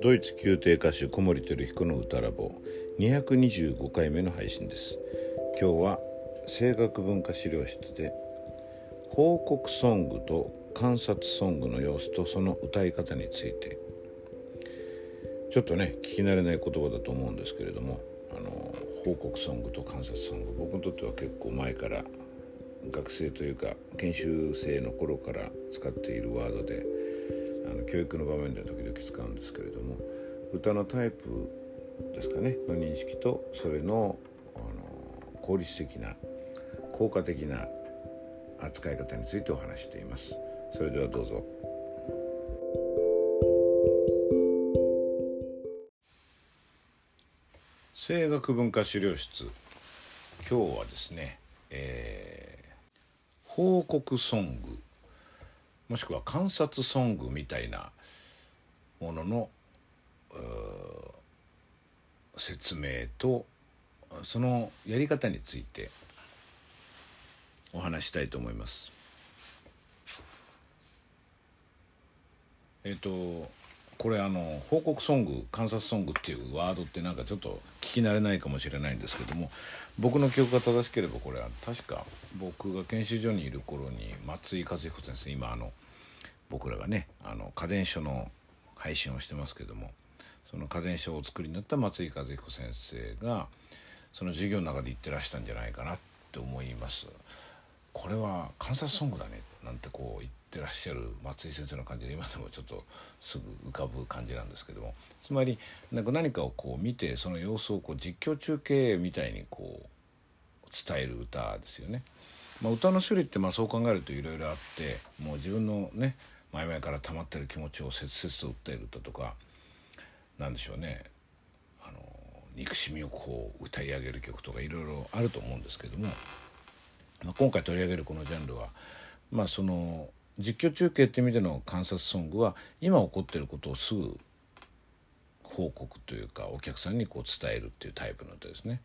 ドイツ宮廷歌手小森照彦の歌ラボ225回目の配信です。今日は声楽文化資料室で報告ソングと観察ソングの様子とその歌い方について。ちょっとね聞き慣れない言葉だと思うんですけれどもあの報告ソングと観察ソング僕にとっては結構前から学生というか研修生の頃から使っているワードであの教育の場面で時々使うんですけれども歌のタイプですかね。の認識とそれのあの効率的な効果的な扱い方についてお話しています。それではどうぞ。声楽文化資料室。今日はですね、えー、報告ソング。もしくは観察ソングみたいなものの説明とそのやり方についてお話したいと思います。えっ、とこれあの報告ソング観察ソングっていうワードってなんかちょっと聞き慣れないかもしれないんですけども僕の記憶が正しければこれは確か僕が研修所にいる頃に松井和彦先生今あの僕らがねあの家電所の配信をしてますけどもその家電書をお作りになった松井和彦先生がその授業の中で言ってらしたんじゃないかなって思います。これは観察ソングだねなんてこう言ってらっしゃる松井先生の感じで今でもちょっとすぐ浮かぶ感じなんですけども。つまりなんか何かをこう見てその様子をこう実況中継みたいにこう伝える歌ですよね。まあ、歌の種類ってまあそう考えるといろいろあってもう自分のね前々から溜まってる気持ちを切々と訴える歌とか何でしょうね。あの憎しみをこう歌い上げる曲とかいろいろあると思うんですけども、まあ、今回取り上げるこのジャンルはまあその実況中継って意味での観察ソングは今起こってることをすぐ報告というかお客さんにこう伝えるっていうタイプの歌ですね。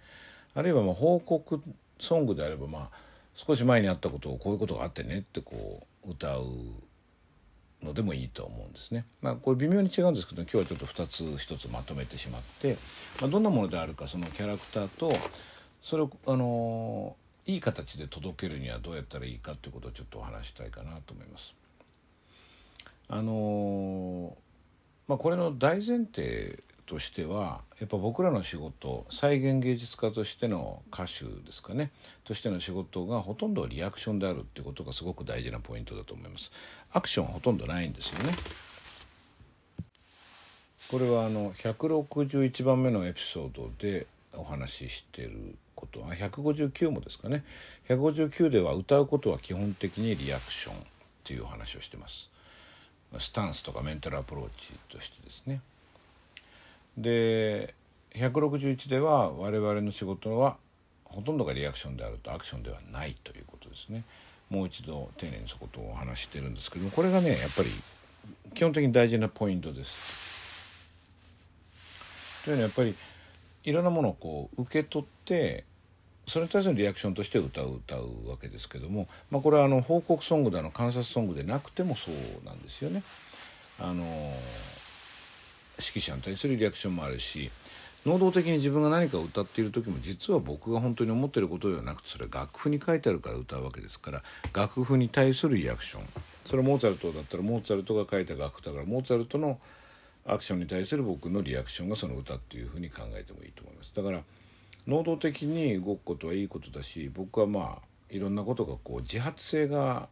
あるいはまあ報告ソングであればまあ少し前にあったことをこういうことがあってねってこう歌うのでもいいと思うんですね。まあ、これ微妙に違うんですけど今日はちょっと2つ1つまとめてしまって、まあ、どんなものであるかそのキャラクターとそれをあのいい形で届けるにはどうやったらいいかということをちょっとお話したいかなと思います。あのまあ、これの大前提としてはやっぱ僕らの仕事再現芸術家としての歌手ですかね。としての仕事がほとんどリアクションであるってことがすごく大事なポイントだと思います。アクションはほとんどないんですよね。これはあの161番目のエピソードでお話ししていること。は159もですかね。159では歌うことは基本的にリアクションという話をしてます。スタンスとかメンタルアプローチとしてですね。で161では我々の仕事はほとんどがリアクションであるとアクションではないということですね。もう一度丁寧にそことお話してるんですけどもこれがねやっぱり基本的に大事なポイントです。というのはやっぱりいろんなものをこう受け取ってそれに対するリアクションとして歌う歌うわけですけども、まあ、これはあの報告ソングだの観察ソングでなくてもそうなんですよね。あの指揮者に対するリアクションもあるし能動的に自分が何かを歌っている時も実は僕が本当に思ってることではなくてそれは楽譜に書いてあるから歌うわけですから楽譜に対するリアクションそれはモーツァルトだったらモーツァルトが書いた楽譜だからモーツァルトのアクションに対する僕のリアクションがその歌っていうふうに考えてもいいと思います。だから能動的に動くことはいいことだし僕はまあいろんなことがこう自発性が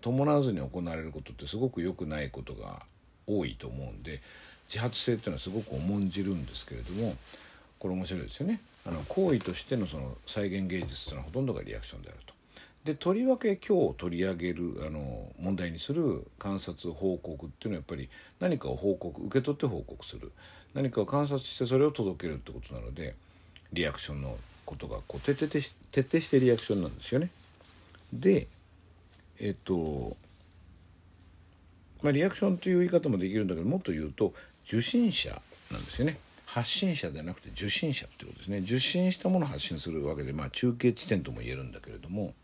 伴わずに行われることってすごく良くないことが多いと思うんで自発性っていうのはすごく重んじるんですけれどもこれ面白いですよね。あの行為としてのその再現芸術というのはほとんどがリアクションであると。でとりわけ今日取り上げるあの問題にする観察報告っていうのはやっぱり何かを報告受け取って報告する何かを観察してそれを届けるってことなのでリアクションのことがこう徹底徹底してリアクションなんですよね。でえっとまあリアクションという言い方もできるんだけどもっと言うと受信者なんですよね発信者ではなくて受信者ってことですね受信したものを発信するわけで、まあ、中継地点とも言えるんだけれども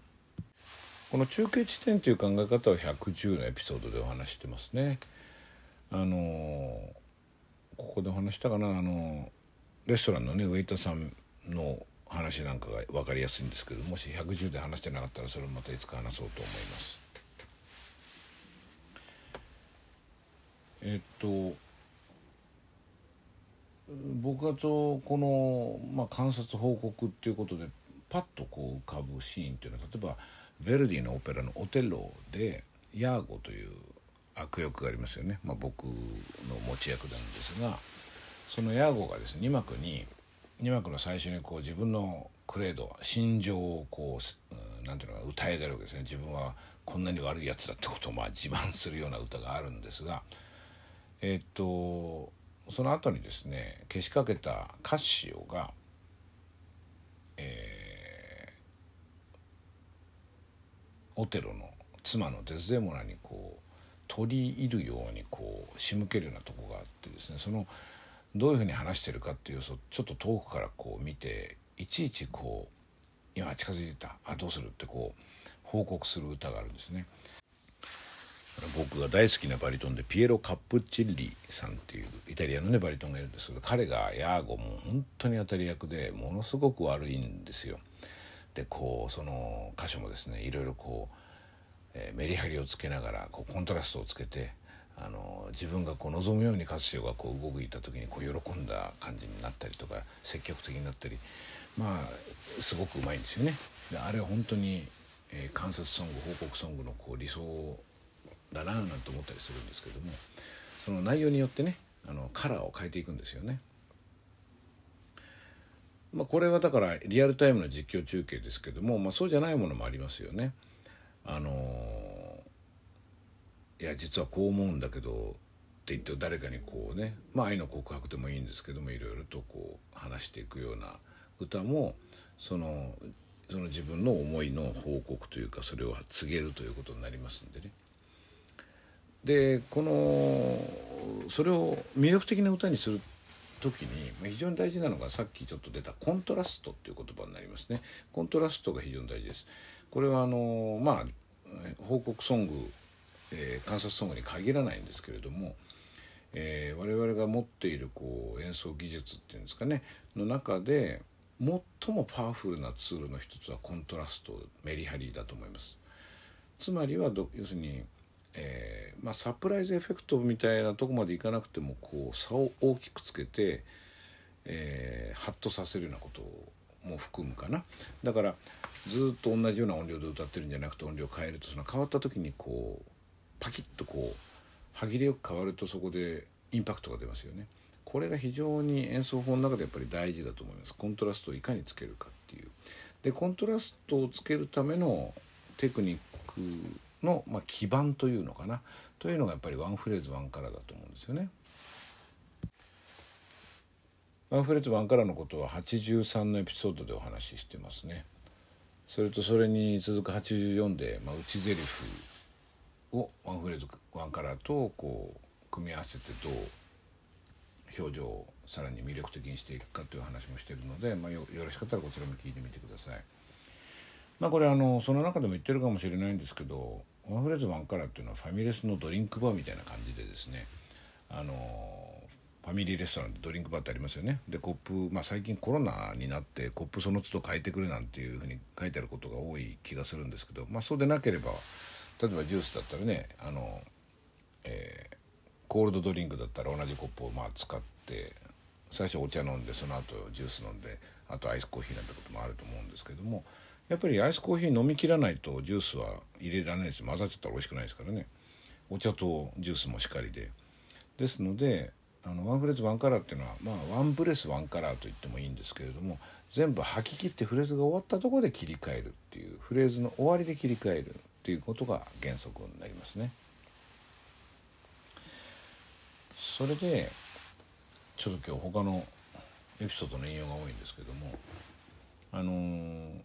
この中継地点という考え方は110のエピソードでお話してますね。あのここでお話したかなあのレストランのねウェイターさんの話なんかが分かりやすいんですけどもし110で話してなかったらそれをまたいつか話そうと思います。えっと僕はとこの、まあ、観察報告っていうことでパッとこう浮かぶシーンっていうのは例えばヴェルディのオペラの「オテロ」でヤーゴという悪役がありますよね、まあ、僕の持ち役なんですがそのヤーゴがですね2幕に2幕の最初にこう自分のクレード心情をこう何ていうのか歌い上げるわけですね。自分はこんなに悪いやつだってことをまあ自慢するような歌があるんですがえっとその後にですねけしかけたカッシオが、えー、オテロの妻のデスデモナにこう取り入るようにこう仕向けるようなとこがあってですねそのどういうふうに話してるかっていうちょっと遠くからこう見ていちいちこう今近づいてたあどうするってこう報告する歌があるんですね。僕が大好きなバリトンでピエロ・カップチッリさんっていうイタリアのねバリトンがいるんですけど彼がヤーゴも本当に当たり役でものすごく悪いんですよ。でこうその箇所もですねいろいろこう、えー、メリハリをつけながらこうコントラストをつけてあの自分がこう望むようにカスシオがこう動いた時にこう喜んだ感じになったりとか積極的になったりまあすごくうまいんですよね。であれは本当に、えー、関節ソング報告ソングのこう理想だななんて思ったりするんですけどもその内容によってねあのカラーを変えていくんですよね。まあ、これはだからリアルタイムの実況中継ですけども、まあ、そうじゃないものもありますよね。あのいや実はこう思うんだけどって言って誰かにこうね、まあ、愛の告白でもいいんですけどもいろいろとこう話していくような歌もそのその自分の思いの報告というかそれを告げるということになりますんでね。でこのそれを魅力的な歌にする時に非常に大事なのがさっきちょっと出たコントラストっていう言葉になりますねコントラストが非常に大事ですこれはあのまあ報告ソング、えー、観察ソングに限らないんですけれども、えー、我々が持っているこう演奏技術っていうんですかねの中で最もパワフルなツールの一つはコントラストメリハリだと思います。つまりは要するにえー、まあ、サプライズエフェクトみたいなとこまでいかなくてもこう差を大きくつけて、えー、ハッとさせるようなことも含むかな。だからずっと同じような音量で歌ってるんじゃなくて音量変えるとその変わった時にこうパキッとこう歯切れよく変わるとそこでインパクトが出ますよね。これが非常に演奏法の中でやっぱり大事だと思いますコントラストをいかにつけるかっていうでコントラストをつけるためのテクニックの、まあ、基盤というのかなというのがやっぱりワンフレーズワンカラーだと思うんですよね。ワンフレーズワンカラーのことは83のエピソードでお話ししてますね。それとそれに続く84で、まあ、内ゼリフをワンフレーズワンカラーとこう組み合わせてどう表情をさらに魅力的にしていくかという話もしているので、まあ、よろしかったらこちらも聞いてみてください。まあこれあのその中でも言ってるかもしれないんですけどワンフレーズワンカラーっていうのはファミレスのドリンクバーみたいな感じでですねあのファミリーレストランでドリンクバーってありますよねでコップ、まあ、最近コロナになってコップその都度変えてくれなんていうふうに書いてあることが多い気がするんですけど、まあ、そうでなければ例えばジュースだったらねあの、えー、コールドドリンクだったら同じコップをまあ使って最初お茶飲んでその後ジュース飲んであとアイスコーヒーなんてこともあると思うんですけどもやっぱりアイスコーヒー飲みきらないとジュースは入れられないです。混ざっちゃったら美味しくないですからね。お茶とジュースもしっかりで。ですのであのワンフレーズワンカラーっていうのはまあワンブレスワンカラーと言ってもいいんですけれども全部吐き切ってフレーズが終わったところで切り替えるっていうフレーズの終わりで切り替える。っていうことが原則になりますね。それでちょっと今日他のエピソードの引用が多いんですけどもあのー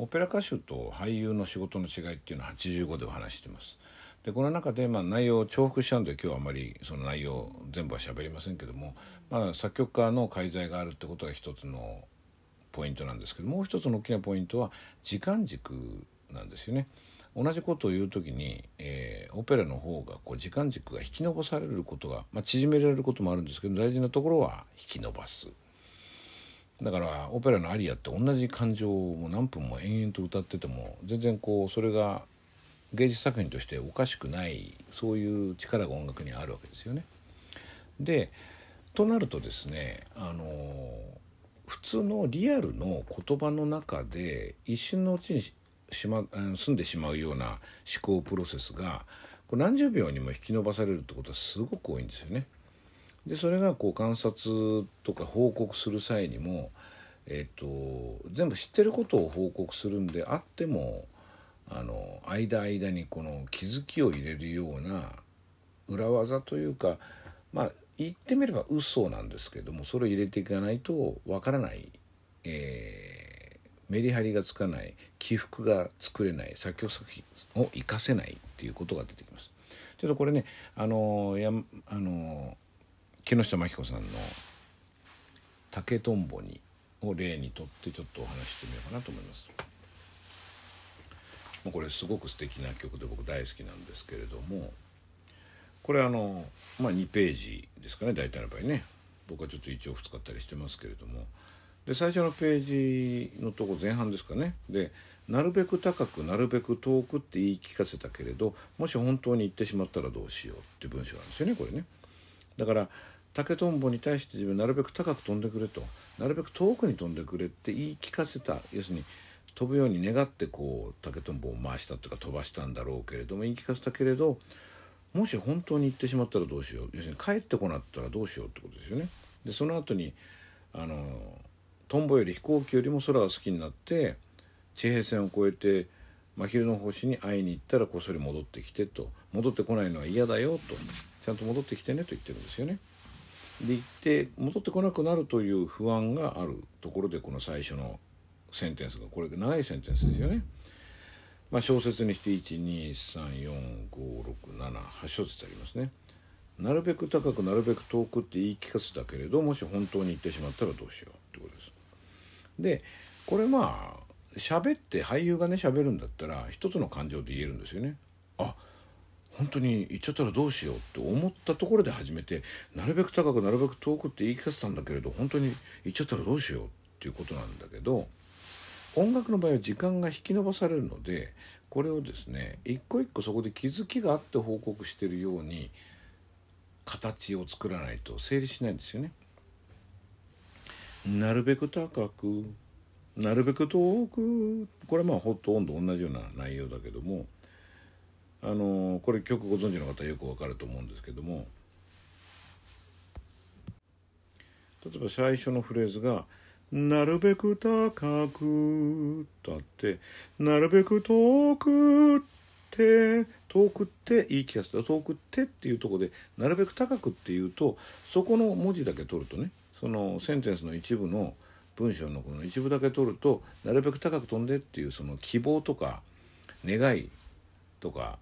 オペラ歌手と俳優の仕事の違いっていうのは85でお話してます。でこの中でまあ内容を重複しちゃうんで今日はあまりその内容全部は喋りませんけども、まあ、作曲家の介在があるってことが一つのポイントなんですけどもう一つの大きなポイントは時間軸なんですよね。同じことを言う時に、えー、オペラの方がこう時間軸が引き延ばされることが、まあ、縮められることもあるんですけど大事なところは引き延ばす。だからオペラのアリアって同じ感情を何分も延々と歌ってても全然こうそれが芸術作品としておかしくないそういう力が音楽にあるわけですよね。でとなるとですねあの普通のリアルの言葉の中で一瞬のうちにしま済んでしまうような思考プロセスがこう何十秒にも引き延ばされるってことはすごく多いんですよね。でそれがこう観察とか報告する際にも、えーと、全部知ってることを報告するんであってもあの間間にこの気づきを入れるような裏技というかまあ言ってみれば嘘なんですけどもそれを入れていかないとわからない、えー、メリハリがつかない起伏が作れない作曲作品を活かせないっていうことが出てきます。ちょっとこれねあのやあの木下真紀子さんの「竹とんぼに」を例にとってちょっとお話ししてみようかなと思います。これすごく素敵な曲で僕大好きなんですけれどもこれあの、まあ、2ページですかね大体の場合ね僕はちょっと一応使ったりしてますけれどもで最初のページのとこ前半ですかねで「なるべく高くなるべく遠く」って言い聞かせたけれどもし本当に言ってしまったらどうしようっていう文章なんですよねこれね。だから竹とんぼに対して自分なるべく高く飛んでくれとなるべく遠くに飛んでくれって言い聞かせた要するに飛ぶように願ってこう竹とんぼを回したとか飛ばしたんだろうけれども言い聞かせたけれどもし本当に行ってしまったらどうしよう要するに帰ってこなったらどうしようってことですよね。でその後にあのトンボより飛行機よりも空が好きになって地平線を越えて真昼の星に会いに行ったらこっそり戻ってきてと戻ってこないのは嫌だよとちゃんと戻ってきてねと言ってるんですよね。で行って戻ってこなくなるという不安があるところでこの最初のセンテンスがこれ長いセンテンスですよね。まあ、小説にして12345678小節ありますね。なるべく高くなるべく遠くって言い聞かせたけれどもし本当に言ってしまったらどうしようってことです。でこれまあ喋って俳優がね喋るんだったら一つの感情で言えるんですよね。あ本当に言っちゃったらどうしようって思ったところで初めてなるべく高くなるべく遠くって言い聞かせたんだけれど本当に言っちゃったらどうしようっていうことなんだけど音楽の場合は時間が引き延ばされるのでこれをですね一個一個そこで気づきがあって報告してるように形を作らないと成立しないんですよね。なるべく高くなるべく遠くこれまあほとんど同じような内容だけどもあのこれ曲ご存知の方よくわかると思うんですけども例えば最初のフレーズが「なるべく高く」とあって「なるべく遠く」って遠くって言い聞かせた遠くってっていうとこでなるべく高くっていうとそこの文字だけ取るとねそのセンテンスの一部の文章のこの一部だけ取るとなるべく高く飛んでっていうその希望とか願いとか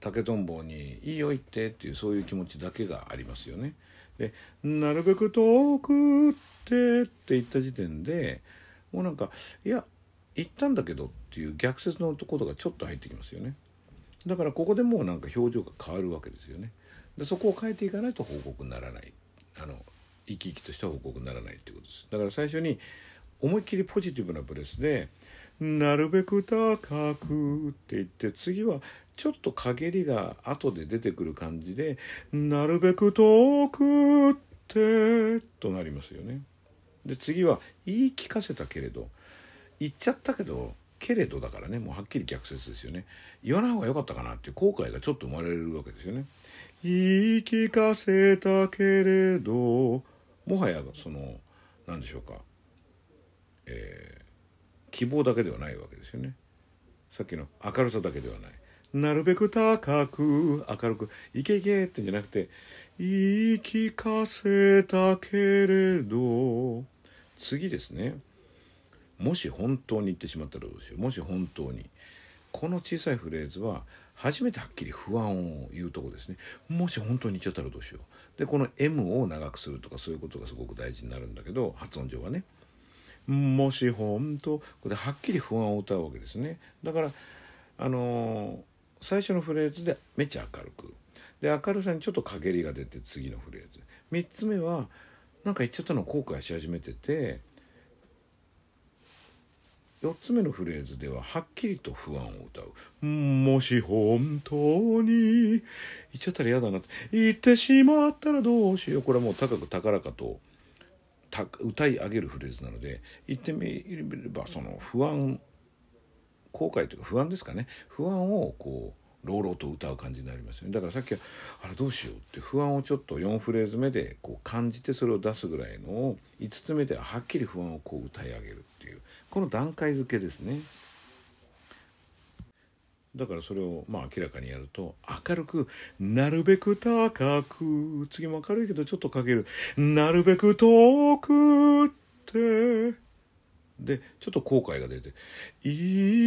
竹とんぼに「いいよ行って」っていうそういう気持ちだけがありますよね。で「なるべく遠くって」って言った時点でもうなんか「いや行ったんだけど」っていう逆説のことがちょっと入ってきますよね。だからここでもうなんか表情が変わるわけですよね。でそこを変えていかないと報告にならないあの生き生きとした報告にならないってことです。だから最初に思いっきりポジティブなブレスで「なるべく高く」って言って次はちょっと陰りが後で出てくる感じで「なるべく遠くって」となりますよね。で次は言い聞かせたけれど言っちゃったけどけれどだからねもうはっきり逆説ですよね言わない方が良かったかなっていう後悔がちょっと生まれるわけですよね言い聞かせたけれどもはやその何でしょうか。えー、希望だけではないわけですよね。さっきの明るさだけではない。なるべく高く明るくいけいけってんじゃなくて言い聞かせたけれど次ですね。もし本当に言ってしまったらどうしよう。もし本当にこの小さいフレーズは初めてはっきり不安を言うとこですね。もし本当に言っちゃったらどうしよう。でこの M を長くするとかそういうことがすごく大事になるんだけど発音上はね。もし本当これはっきり不安を歌うわけですね。だからあの最初のフレーズでめっちゃ明るく。で明るさにちょっと陰りが出て次のフレーズ。3つ目はなんか言っちゃったの後悔し始めてて4つ目のフレーズでははっきりと不安を歌う「もし本当に言っちゃったら嫌だな」って言ってしまったらどうしよう。これはもう高く高らかと歌い上げるフレーズなので言ってみればその不安後悔というか不安ですかね。不安をこう朗々と歌う感じになりますよね。だからさっきはあれどうしようって不安をちょっと4フレーズ目でこう感じてそれを出すぐらいのを5つ目でははっきり不安をこう歌い上げる。この段階付けですね。だからそれをまあ明らかにやると明るくなるべく高く次も明るいけどちょっとかける。なるべく遠くって。でちょっと後悔が出て言い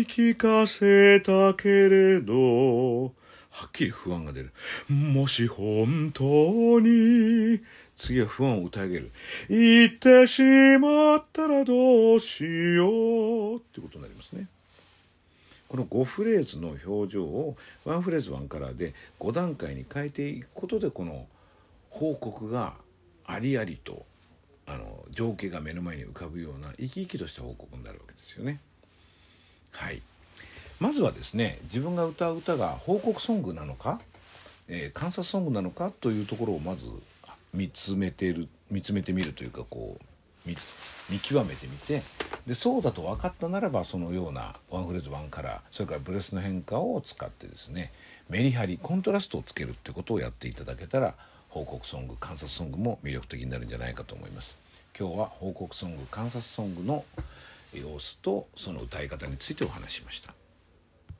聞かせたけれどはっきり不安が出る。もし本当に次は不安を歌い上げる。言ってしまったらどうしようってことになりますね。この5フレーズの表情を1フレーズ1カラーで5段階に変えていくことでこの報告がありありとあの情景が目の前に浮かぶような生き生きとした報告になるわけですよね。はいまずはですね自分が歌う歌が報告ソングなのか、えー、観察ソングなのかというところをまず見つめてる見つめてみるというかこう見極めてみてでそうだと分かったならばそのようなワンフレーズワンカラーそれからブレスの変化を使ってですねメリハリコントラストをつけるってことをやっていただけたら報告ソング観察ソングも魅力的になるんじゃないかと思います。今日は報告ソング観察ソングの様子とその歌い方についてお話ししました。